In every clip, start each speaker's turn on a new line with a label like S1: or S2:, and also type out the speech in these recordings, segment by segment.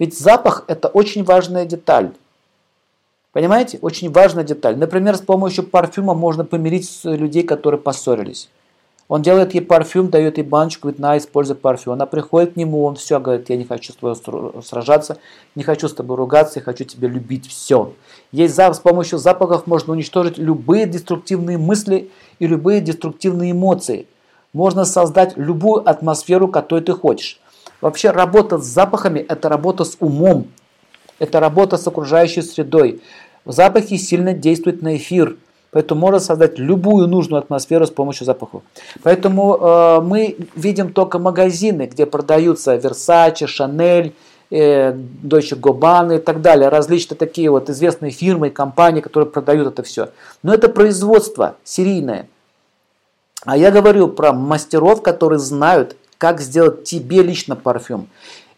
S1: Ведь запах – это очень важная деталь. Понимаете? Очень важная деталь. Например, с помощью парфюма можно помирить людей, которые поссорились. Он делает ей парфюм, дает ей баночку, говорит, на, используй парфюм. Она приходит к нему, он все говорит, я не хочу с тобой сражаться, не хочу с тобой ругаться, я хочу тебя любить, все. Есть с помощью запахов можно уничтожить любые деструктивные мысли и любые деструктивные эмоции. Можно создать любую атмосферу, которую ты хочешь. Вообще работа с запахами – это работа с умом, это работа с окружающей средой. Запахи сильно действуют на эфир – Поэтому можно создать любую нужную атмосферу с помощью запахов. Поэтому э, мы видим только магазины, где продаются Versace, Chanel, э, Deutsche Gabbana и так далее. Различные такие вот известные фирмы и компании, которые продают это все. Но это производство серийное. А я говорю про мастеров, которые знают, как сделать тебе лично парфюм.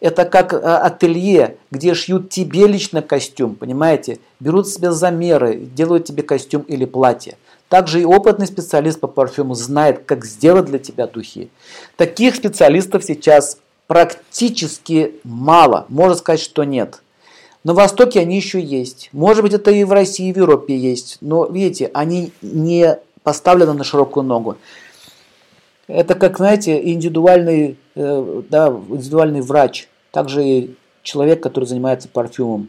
S1: Это как э, ателье, где шьют тебе лично костюм, понимаете? Берут себе замеры, делают тебе костюм или платье. Также и опытный специалист по парфюму знает, как сделать для тебя духи. Таких специалистов сейчас практически мало. Можно сказать, что нет. На Востоке они еще есть. Может быть, это и в России, и в Европе есть. Но, видите, они не поставлены на широкую ногу. Это как, знаете, индивидуальный, э, да, индивидуальный врач. Также и человек, который занимается парфюмом.